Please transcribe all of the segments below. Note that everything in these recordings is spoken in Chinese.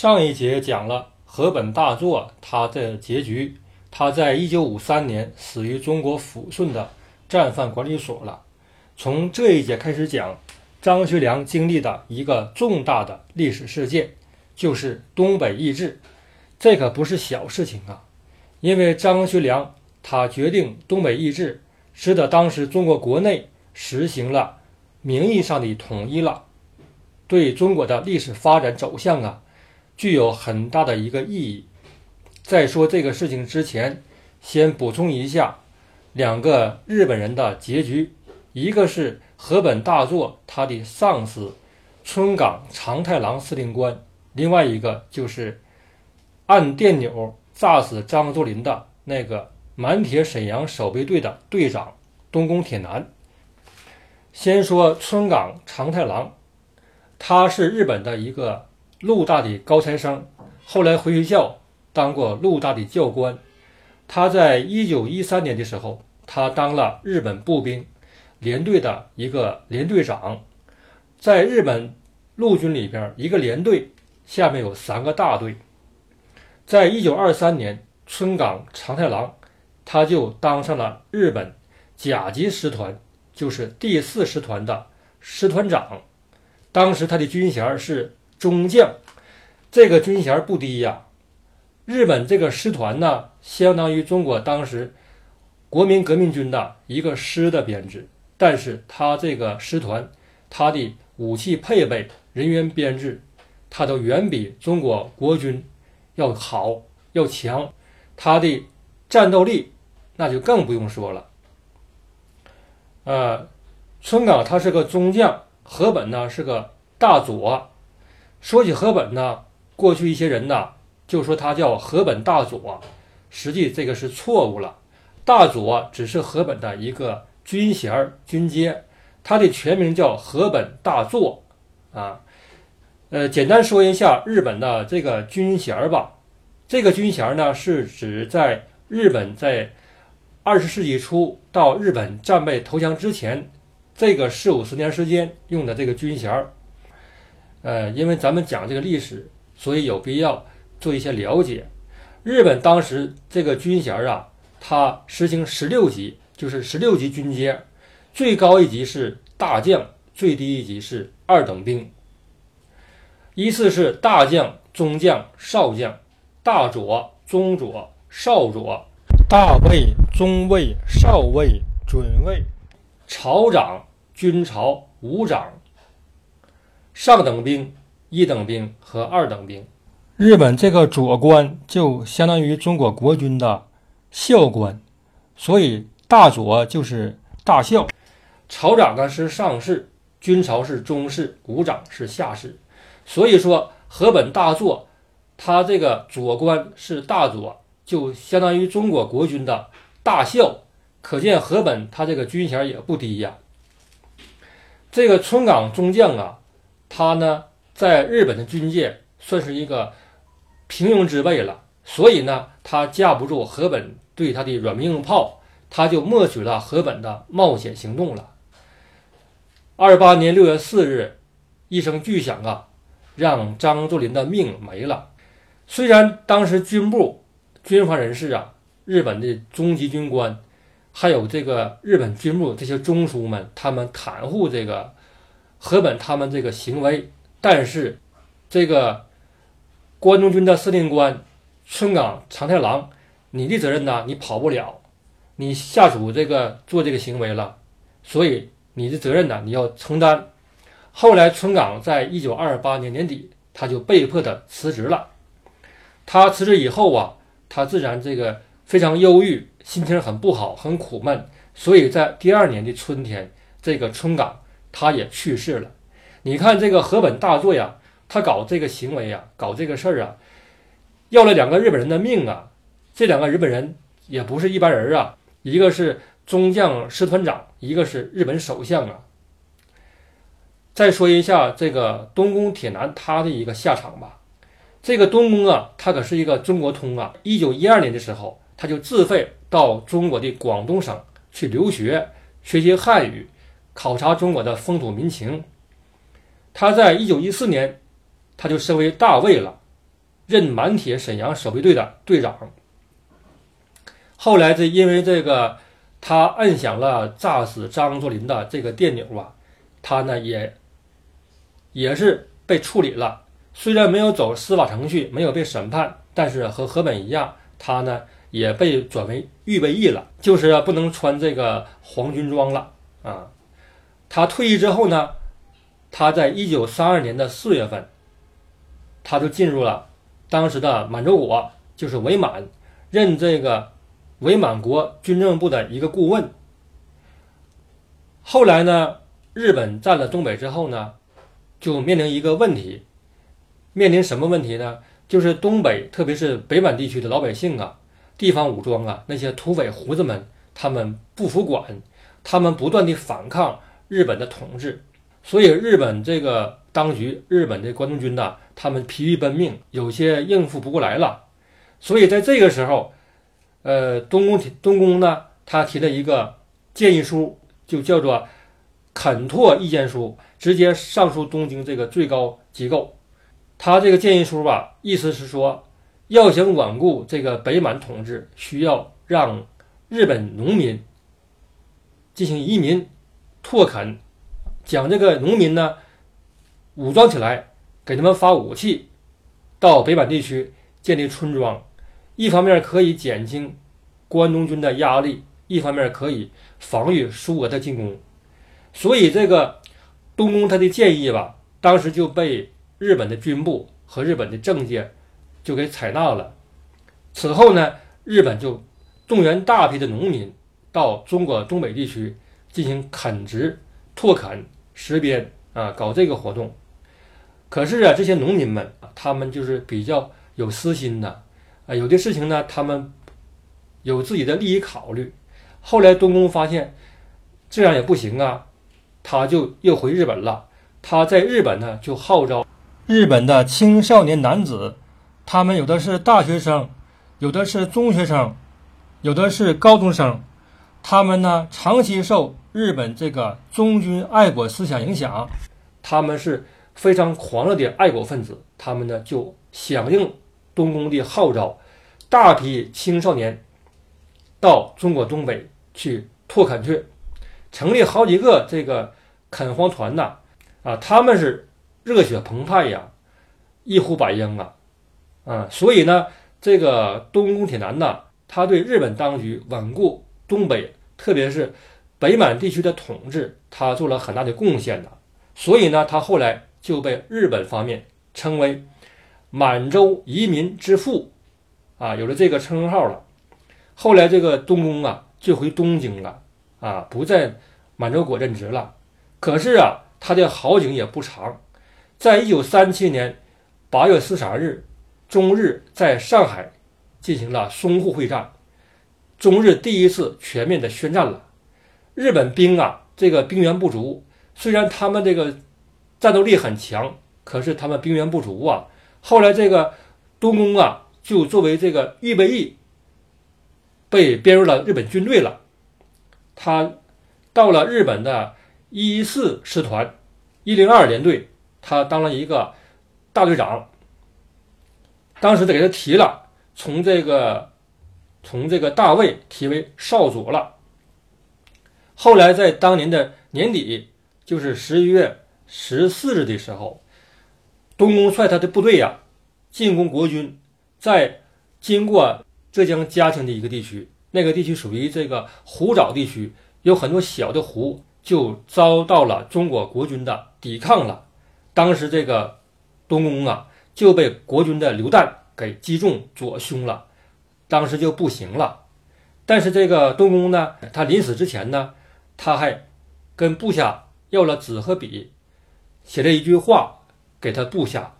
上一节讲了河本大作他的结局，他在一九五三年死于中国抚顺的战犯管理所了。从这一节开始讲，张学良经历的一个重大的历史事件，就是东北易帜。这可不是小事情啊，因为张学良他决定东北易帜，使得当时中国国内实行了名义上的统一了，对中国的历史发展走向啊。具有很大的一个意义。在说这个事情之前，先补充一下两个日本人的结局：一个是河本大作他的上司春冈长太郎司令官，另外一个就是按电钮炸死张作霖的那个满铁沈阳守备队的队长东宫铁男。先说春冈长太郎，他是日本的一个。陆大的高材生，后来回学校当过陆大的教官。他在一九一三年的时候，他当了日本步兵连队的一个连队长。在日本陆军里边，一个连队下面有三个大队。在一九二三年，春冈长太郎他就当上了日本甲级师团，就是第四师团的师团长。当时他的军衔是。中将，这个军衔不低呀。日本这个师团呢，相当于中国当时国民革命军的一个师的编制。但是他这个师团，他的武器配备、人员编制，他都远比中国国军要好、要强。他的战斗力，那就更不用说了。呃，春冈他是个中将，河本呢是个大佐。说起河本呢，过去一些人呢就说他叫河本大佐，实际这个是错误了。大佐只是河本的一个军衔儿军阶，他的全名叫河本大作啊。呃，简单说一下日本的这个军衔儿吧。这个军衔儿呢是指在日本在二十世纪初到日本战败投降之前这个四五十年时间用的这个军衔儿。呃，因为咱们讲这个历史，所以有必要做一些了解。日本当时这个军衔啊，它实行十六级，就是十六级军阶，最高一级是大将，最低一级是二等兵。依次是大将、中将、少将、大佐、中佐、少佐、大尉、中尉、少尉、准尉、朝长、军朝、武长。上等兵、一等兵和二等兵，日本这个佐官就相当于中国国军的校官，所以大佐就是大校，朝长呢是上士，军朝是中士，武长是下士。所以说河本大作，他这个左官是大佐，就相当于中国国军的大校，可见河本他这个军衔也不低呀。这个村冈中将啊。他呢，在日本的军界算是一个平庸之辈了，所以呢，他架不住河本对他的软硬硬炮，他就默许了河本的冒险行动了。二八年六月四日，一声巨响啊，让张作霖的命没了。虽然当时军部军方人士啊，日本的中级军官，还有这个日本军部这些中枢们，他们袒护这个。河本他们这个行为，但是这个关东军的司令官春冈长太郎，你的责任呢？你跑不了，你下属这个做这个行为了，所以你的责任呢，你要承担。后来春冈在一九二八年年底，他就被迫的辞职了。他辞职以后啊，他自然这个非常忧郁，心情很不好，很苦闷。所以在第二年的春天，这个春冈。他也去世了。你看这个河本大作呀，他搞这个行为呀，搞这个事儿啊，要了两个日本人的命啊。这两个日本人也不是一般人啊，一个是中将师团长，一个是日本首相啊。再说一下这个东宫铁男他的一个下场吧。这个东宫啊，他可是一个中国通啊。一九一二年的时候，他就自费到中国的广东省去留学，学习汉语。考察中国的风土民情，他在一九一四年，他就升为大尉了。任满铁沈阳守备队的队长。后来这因为这个他摁响了炸死张作霖的这个电钮啊，他呢也也是被处理了。虽然没有走司法程序，没有被审判，但是和河本一样，他呢也被转为预备役了，就是不能穿这个黄军装了啊。他退役之后呢，他在一九三二年的四月份，他就进入了当时的满洲国，就是伪满，任这个。伪满国军政部的一个顾问。后来呢，日本占了东北之后呢，就面临一个问题，面临什么问题呢？就是东北，特别是北满地区的老百姓啊，地方武装啊，那些土匪胡子们，他们不服管，他们不断的反抗日本的统治，所以日本这个当局，日本的关东军呐，他们疲于奔命，有些应付不过来了，所以在这个时候。呃，东宫东宫呢，他提了一个建议书，就叫做肯拓意见书，直接上书东京这个最高机构。他这个建议书吧，意思是说，要想稳固这个北满统治，需要让日本农民进行移民拓垦，将这个农民呢武装起来，给他们发武器，到北满地区建立村庄。一方面可以减轻关东军的压力，一方面可以防御苏俄的进攻，所以这个东宫他的建议吧，当时就被日本的军部和日本的政界就给采纳了。此后呢，日本就动员大批的农民到中国东北地区进行垦殖、拓垦、实边啊，搞这个活动。可是啊，这些农民们他们就是比较有私心的。啊，有的事情呢，他们有自己的利益考虑。后来东宫发现这样也不行啊，他就又回日本了。他在日本呢，就号召日本的青少年男子，他们有的是大学生，有的是中学生，有的是高中生，他们呢长期受日本这个忠君爱国思想影响，他们是非常狂热的爱国分子，他们呢就响应。东宫的号召，大批青少年到中国东北去拓垦去，成立好几个这个垦荒团呐，啊，他们是热血澎湃呀，一呼百应啊，啊，所以呢，这个东宫铁男呐，他对日本当局稳固东北，特别是北满地区的统治，他做了很大的贡献的，所以呢，他后来就被日本方面称为。满洲移民之父，啊，有了这个称号了。后来这个东宫啊，就回东京了，啊，不在满洲国任职了。可是啊，他的好景也不长。在一九三七年八月十三日，中日在上海进行了淞沪会战，中日第一次全面的宣战了。日本兵啊，这个兵源不足，虽然他们这个战斗力很强，可是他们兵源不足啊。后来，这个东宫啊，就作为这个预备役，被编入了日本军队了。他到了日本的一四师团一零二联队，他当了一个大队长。当时得给他提了，从这个从这个大尉提为少佐了。后来在当年的年底，就是十一月十四日的时候。东宫率他的部队呀，进攻国军，在经过浙江嘉兴的一个地区，那个地区属于这个湖沼地区，有很多小的湖，就遭到了中国国军的抵抗了。当时这个东宫啊，就被国军的榴弹给击中左胸了，当时就不行了。但是这个东宫呢，他临死之前呢，他还跟部下要了纸和笔，写了一句话。给他部下，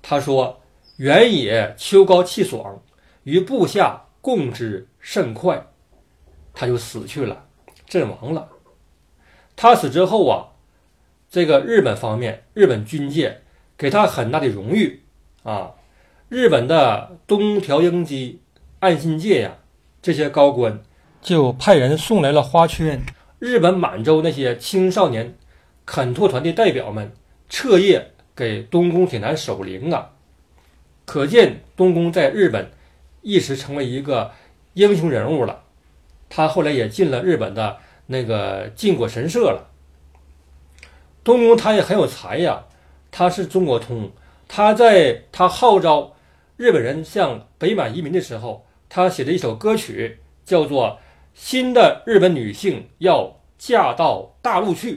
他说：“原野秋高气爽，与部下共之甚快。”他就死去了，阵亡了。他死之后啊，这个日本方面、日本军界给他很大的荣誉啊。日本的东条英机、岸信介呀，这些高官就派人送来了花圈。日本满洲那些青少年垦拓团的代表们彻夜。给东宫铁男守灵啊！可见东宫在日本一时成为一个英雄人物了。他后来也进了日本的那个靖国神社了。东宫他也很有才呀，他是中国通，他在他号召日本人向北满移民的时候，他写的一首歌曲叫做《新的日本女性要嫁到大陆去》。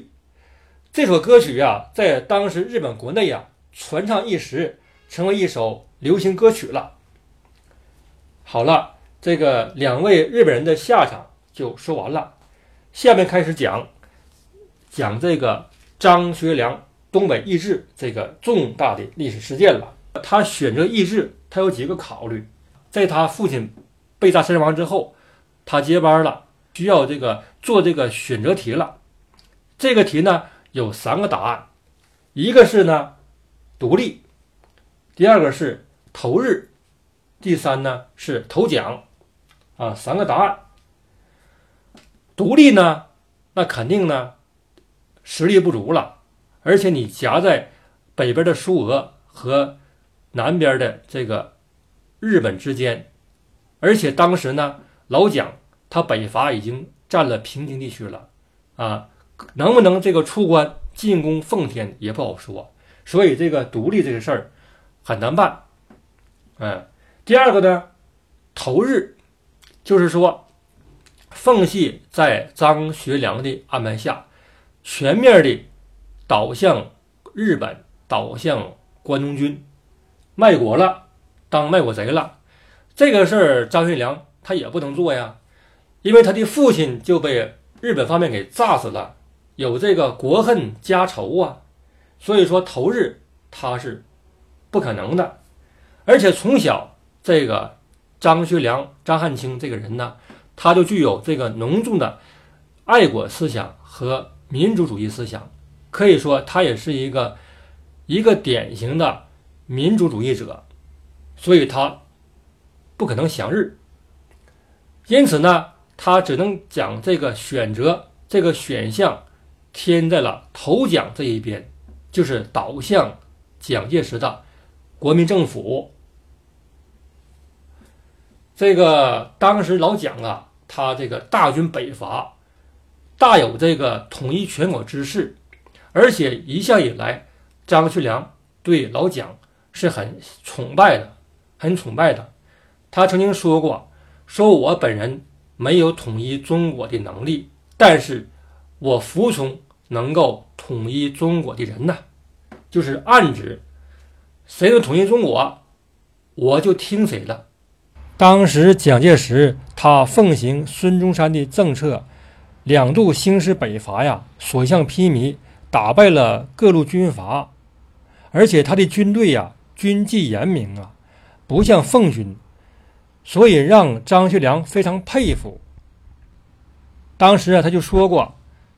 这首歌曲呀，在当时日本国内呀传唱一时，成为一首流行歌曲了。好了，这个两位日本人的下场就说完了，下面开始讲讲这个。张学良东北易帜这个重大的历史事件了。他选择易帜，他有几个考虑。在他父亲被炸身亡之后，他接班了，需要这个做这个选择题了。这个题呢有三个答案，一个是呢独立，第二个是投日，第三呢是投蒋。啊，三个答案。独立呢，那肯定呢。实力不足了，而且你夹在北边的苏俄和南边的这个日本之间，而且当时呢，老蒋他北伐已经占了平津地区了，啊，能不能这个出关进攻奉天也不好说，所以这个独立这个事儿很难办。嗯，第二个呢，投日，就是说奉系在张学良的安排下。全面的倒向日本，倒向关东军，卖国了，当卖国贼了。这个事儿，张学良他也不能做呀，因为他的父亲就被日本方面给炸死了，有这个国恨家仇啊。所以说投日他是不可能的。而且从小这个张学良、张汉卿这个人呢，他就具有这个浓重的爱国思想和。民族主义思想，可以说他也是一个一个典型的民族主义者，所以他不可能降日。因此呢，他只能将这个选择这个选项添在了投奖这一边，就是倒向蒋介石的国民政府。这个当时老蒋啊，他这个大军北伐。大有这个统一全国之势，而且一向以来，张学良对老蒋是很崇拜的，很崇拜的。他曾经说过：“说我本人没有统一中国的能力，但是我服从能够统一中国的人呐。”就是暗指谁能统一中国，我就听谁的。当时蒋介石他奉行孙中山的政策。两度兴师北伐呀，所向披靡，打败了各路军阀，而且他的军队呀，军纪严明啊，不像奉军，所以让张学良非常佩服。当时啊，他就说过，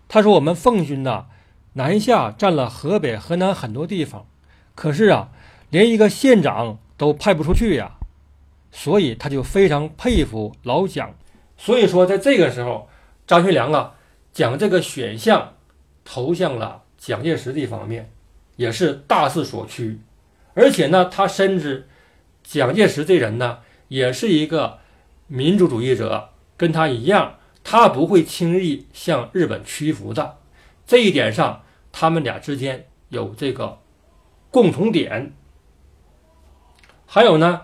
他说我们奉军呐，南下占了河北、河南很多地方，可是啊，连一个县长都派不出去呀，所以他就非常佩服老蒋。所以说，在这个时候。张学良啊，将这个选项投向了蒋介石这方面，也是大势所趋。而且呢，他深知蒋介石这人呢，也是一个民族主义者，跟他一样，他不会轻易向日本屈服的。这一点上，他们俩之间有这个共同点。还有呢，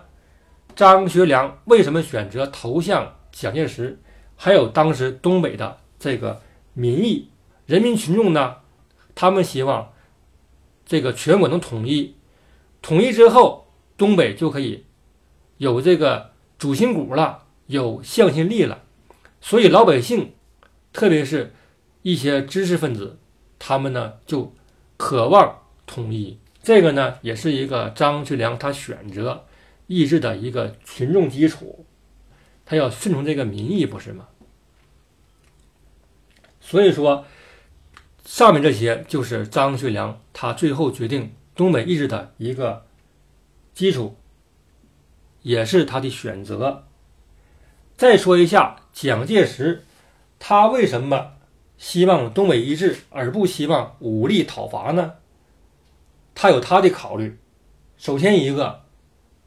张学良为什么选择投向蒋介石？还有当时东北的这个民意，人民群众呢，他们希望这个全国能统一，统一之后，东北就可以有这个主心骨了，有向心力了。所以老百姓，特别是一些知识分子，他们呢就渴望统一。这个呢，也是一个张学良他选择意志的一个群众基础。他要顺从这个民意，不是吗？所以说，上面这些就是张学良他最后决定东北意志的一个基础，也是他的选择。再说一下蒋介石，他为什么希望东北一致而不希望武力讨伐呢？他有他的考虑。首先一个，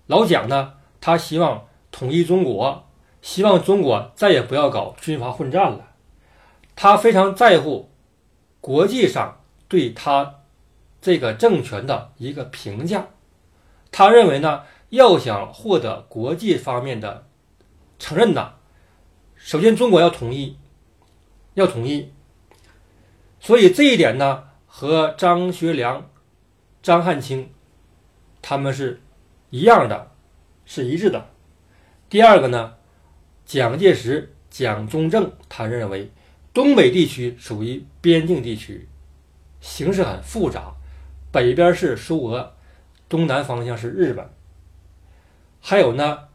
老蒋呢，他希望统一中国，希望中国再也不要搞军阀混战了。他非常在乎国际上对他这个政权的一个评价。他认为呢，要想获得国际方面的承认呢，首先中国要统一，要统一。所以这一点呢，和张学良、张汉卿他们是一样的，是一致的。第二个呢，蒋介石、蒋中正他认为东北地区属于边境地区，形势很复杂，北边是苏俄，东南方向是日本，还有呢，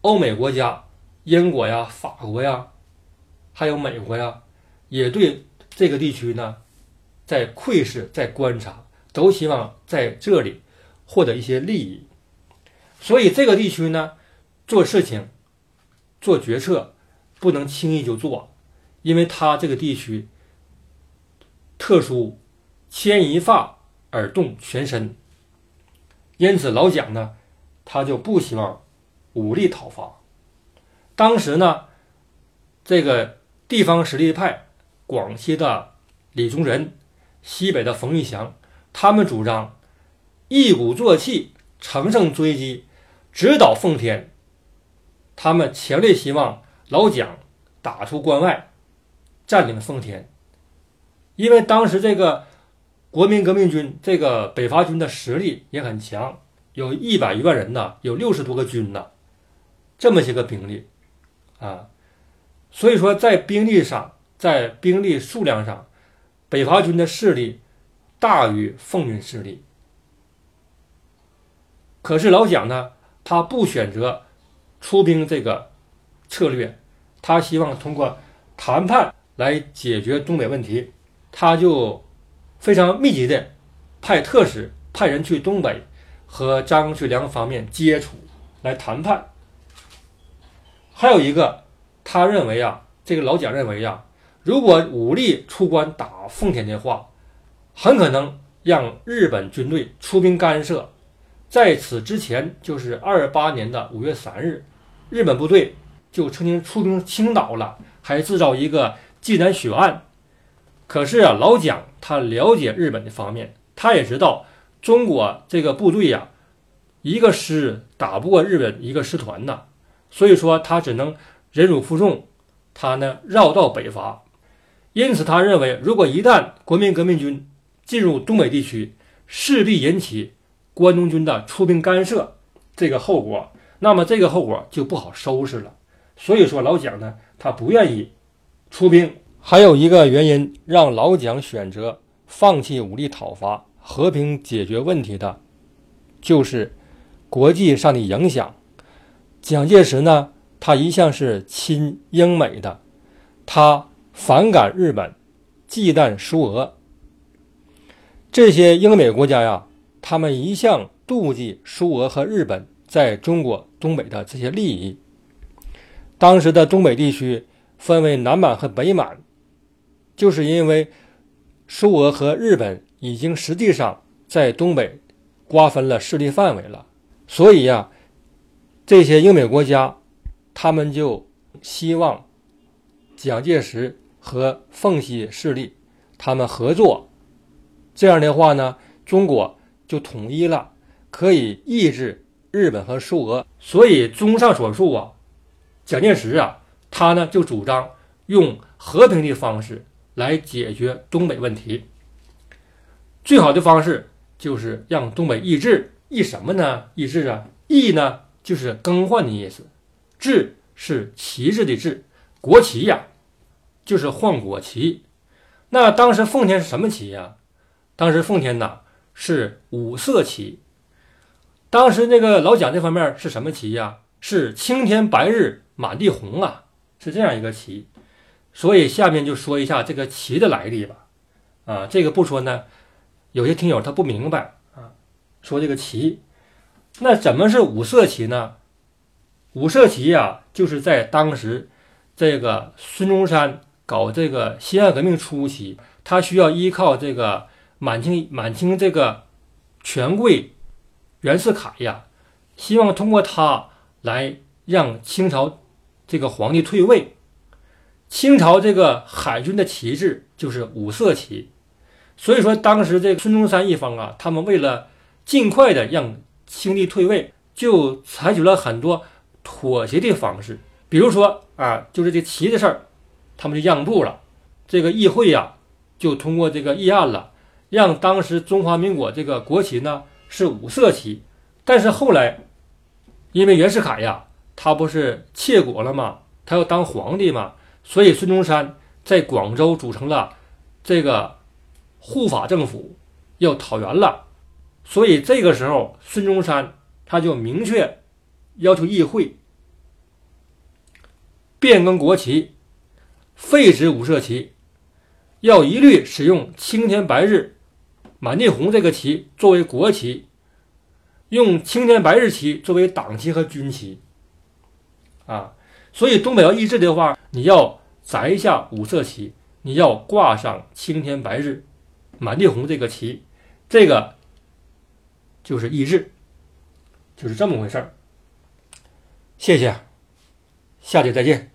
欧美国家，英国呀、法国呀，还有美国呀，也对。这个地区呢，在窥视，在观察，都希望在这里获得一些利益，所以这个地区呢，做事情、做决策不能轻易就做，因为它这个地区特殊，牵一发而动全身，因此老蒋呢，他就不希望武力讨伐。当时呢，这个地方实力派。广西的李宗仁，西北的冯玉祥，他们主张一鼓作气，乘胜追击，直捣奉天。他们强烈希望老蒋打出关外，占领奉天。因为当时这个国民革命军，这个北伐军的实力也很强，有一百余万人呢，有六十多个军呢，这么些个兵力啊，所以说在兵力上。在兵力数量上，北伐军的势力大于奉军势力。可是老蒋呢，他不选择出兵这个策略，他希望通过谈判来解决东北问题。他就非常密集的派特使派人去东北和张学良方面接触来谈判。还有一个，他认为啊，这个老蒋认为呀。如果武力出关打奉天的话，很可能让日本军队出兵干涉。在此之前，就是二八年的五月三日，日本部队就曾经出兵青岛了，还制造一个济南血案。可是啊，老蒋他了解日本的方面，他也知道中国这个部队呀，一个师打不过日本一个师团呐，所以说他只能忍辱负重，他呢绕道北伐。因此，他认为，如果一旦国民革命军进入东北地区，势必引起关东军的出兵干涉，这个后果，那么这个后果就不好收拾了。所以说，老蒋呢，他不愿意出兵。还有一个原因，让老蒋选择放弃武力讨伐，和平解决问题的，就是国际上的影响。蒋介石呢，他一向是亲英美的，他。反感日本，忌惮苏俄，这些英美国家呀，他们一向妒忌苏俄和日本在中国东北的这些利益。当时的东北地区分为南满和北满，就是因为苏俄和日本已经实际上在东北瓜分了势力范围了，所以呀，这些英美国家他们就希望蒋介石。和奉系势力，他们合作，这样的话呢，中国就统一了，可以抑制日本和苏俄。所以，综上所述啊，蒋介石啊，他呢就主张用和平的方式来解决东北问题。最好的方式就是让东北易帜，易什么呢？易帜啊，易呢就是更换的意思，帜是旗帜的帜，国旗呀。就是换国旗，那当时奉天是什么旗呀？当时奉天呐是五色旗。当时那个老蒋这方面是什么旗呀？是青天白日满地红啊，是这样一个旗。所以下面就说一下这个旗的来历吧。啊，这个不说呢，有些听友他不明白啊。说这个旗，那怎么是五色旗呢？五色旗呀，就是在当时这个孙中山。搞这个辛亥革命初期，他需要依靠这个满清满清这个权贵袁世凯呀，希望通过他来让清朝这个皇帝退位。清朝这个海军的旗帜就是五色旗，所以说当时这个孙中山一方啊，他们为了尽快的让清帝退位，就采取了很多妥协的方式，比如说啊，就是这旗的事儿，他们就让步了。这个议会呀，就通过这个议案了，让当时中华民国这个国旗呢是五色旗。但是后来，因为袁世凯呀，他不是窃国了吗？他要当皇帝嘛，所以孙中山在广州组成了这个护法政府，要讨袁了。所以这个时候，孙中山他就明确要求议会变更国旗，废止五色旗，要一律使用青天白日满地红这个旗作为国旗。用青天白日旗作为党旗和军旗，啊，所以东北要易帜的话，你要摘下五色旗，你要挂上青天白日满地红这个旗，这个就是意志，就是这么回事儿。谢谢，下节再见。